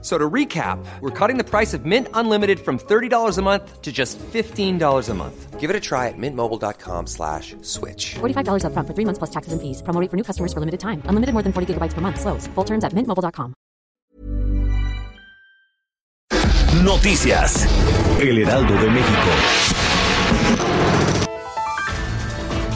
So to recap, we're cutting the price of Mint Unlimited from $30 a month to just $15 a month. Give it a try at mintmobile.com slash switch. $45 upfront for three months plus taxes and fees. Promo rate for new customers for limited time. Unlimited more than 40 gigabytes per month. Slows. Full terms at mintmobile.com. Noticias. El Heraldo de México.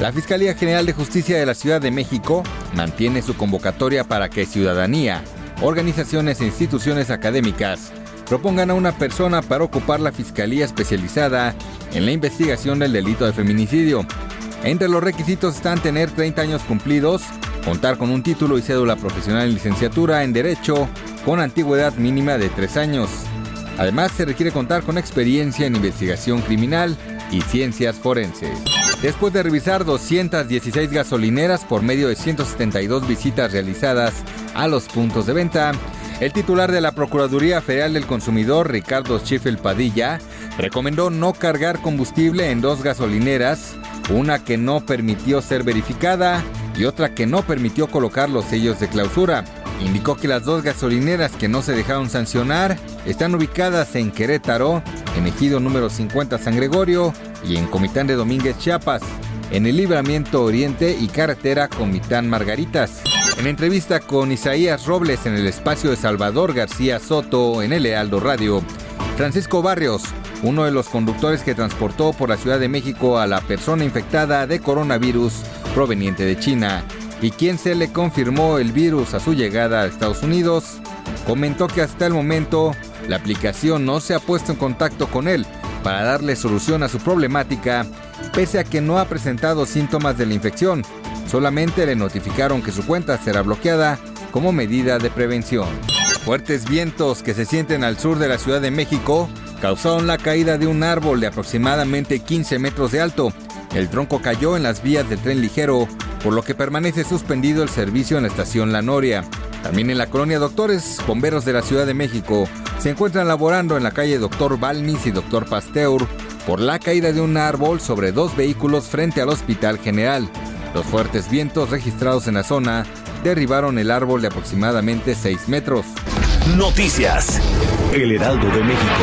La Fiscalía General de Justicia de la Ciudad de México mantiene su convocatoria para que ciudadanía, organizaciones e instituciones académicas propongan a una persona para ocupar la Fiscalía especializada en la investigación del delito de feminicidio. Entre los requisitos están tener 30 años cumplidos, contar con un título y cédula profesional en licenciatura en Derecho con antigüedad mínima de 3 años. Además, se requiere contar con experiencia en investigación criminal y ciencias forenses. Después de revisar 216 gasolineras por medio de 172 visitas realizadas a los puntos de venta, el titular de la Procuraduría Federal del Consumidor, Ricardo Schiffel Padilla, recomendó no cargar combustible en dos gasolineras, una que no permitió ser verificada y otra que no permitió colocar los sellos de clausura. Indicó que las dos gasolineras que no se dejaron sancionar están ubicadas en Querétaro, en Ejido número 50 San Gregorio y en Comitán de Domínguez Chiapas, en el Libramiento Oriente y Carretera Comitán Margaritas. En entrevista con Isaías Robles en el espacio de Salvador García Soto en el Lealdo Radio, Francisco Barrios, uno de los conductores que transportó por la Ciudad de México a la persona infectada de coronavirus proveniente de China y quien se le confirmó el virus a su llegada a Estados Unidos, comentó que hasta el momento la aplicación no se ha puesto en contacto con él para darle solución a su problemática, pese a que no ha presentado síntomas de la infección. Solamente le notificaron que su cuenta será bloqueada como medida de prevención. Fuertes vientos que se sienten al sur de la Ciudad de México causaron la caída de un árbol de aproximadamente 15 metros de alto. El tronco cayó en las vías del tren ligero, por lo que permanece suspendido el servicio en la estación La Noria. También en la colonia Doctores, bomberos de la Ciudad de México se encuentran laborando en la calle Doctor Balmis y Doctor Pasteur por la caída de un árbol sobre dos vehículos frente al Hospital General. Los fuertes vientos registrados en la zona derribaron el árbol de aproximadamente 6 metros. Noticias. El Heraldo de México.